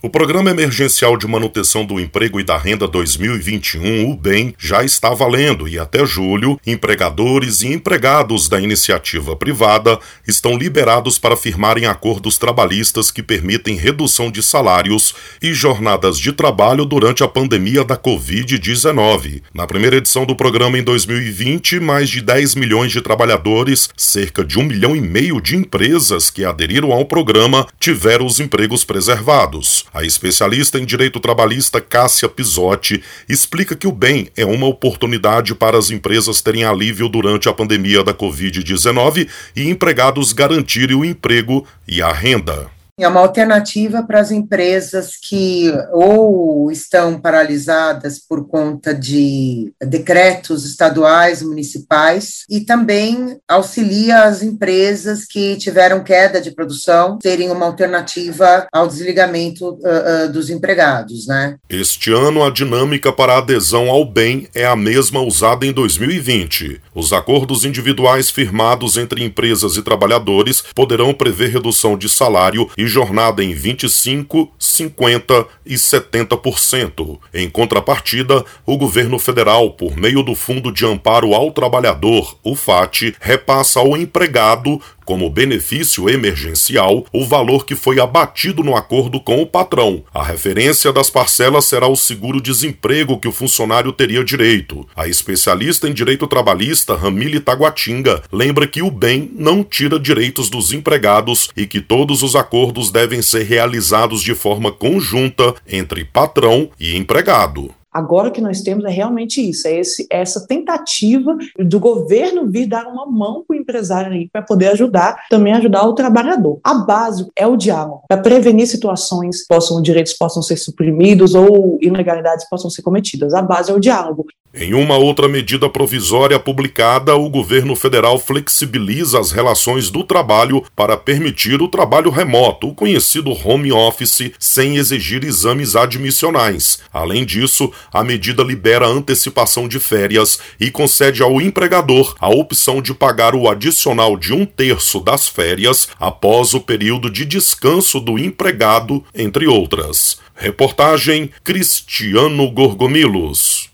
O Programa Emergencial de Manutenção do Emprego e da Renda 2021, o BEM, já está valendo e até julho, empregadores e empregados da iniciativa privada estão liberados para firmarem acordos trabalhistas que permitem redução de salários e jornadas de trabalho durante a pandemia da Covid-19. Na primeira edição do programa em 2020, mais de 10 milhões de trabalhadores, cerca de um milhão e meio de empresas que aderiram ao programa, tiveram os empregos preservados. A especialista em direito trabalhista Cássia Pisotti explica que o bem é uma oportunidade para as empresas terem alívio durante a pandemia da Covid-19 e empregados garantirem o emprego e a renda. É uma alternativa para as empresas que ou estão paralisadas por conta de decretos estaduais, municipais, e também auxilia as empresas que tiveram queda de produção terem uma alternativa ao desligamento uh, uh, dos empregados, né? Este ano a dinâmica para adesão ao bem é a mesma usada em 2020. Os acordos individuais firmados entre empresas e trabalhadores poderão prever redução de salário e jornada em 25, 50 e 70%. Em contrapartida, o governo federal, por meio do Fundo de Amparo ao Trabalhador, o FAT, repassa ao empregado como benefício emergencial o valor que foi abatido no acordo com o patrão. A referência das parcelas será o seguro-desemprego que o funcionário teria direito. A especialista em direito trabalhista, Ramile Taguatinga, lembra que o bem não tira direitos dos empregados e que todos os acordos devem ser realizados de forma conjunta entre patrão e empregado. Agora o que nós temos é realmente isso, é esse, essa tentativa do governo vir dar uma mão para o empresário aí para poder ajudar, também ajudar o trabalhador. A base é o diálogo, para prevenir situações possam direitos possam ser suprimidos ou ilegalidades possam ser cometidas. A base é o diálogo. Em uma outra medida provisória publicada, o governo federal flexibiliza as relações do trabalho para permitir o trabalho remoto, o conhecido home office, sem exigir exames admissionais. Além disso, a medida libera antecipação de férias e concede ao empregador a opção de pagar o adicional de um terço das férias após o período de descanso do empregado, entre outras. Reportagem Cristiano Gorgomilos.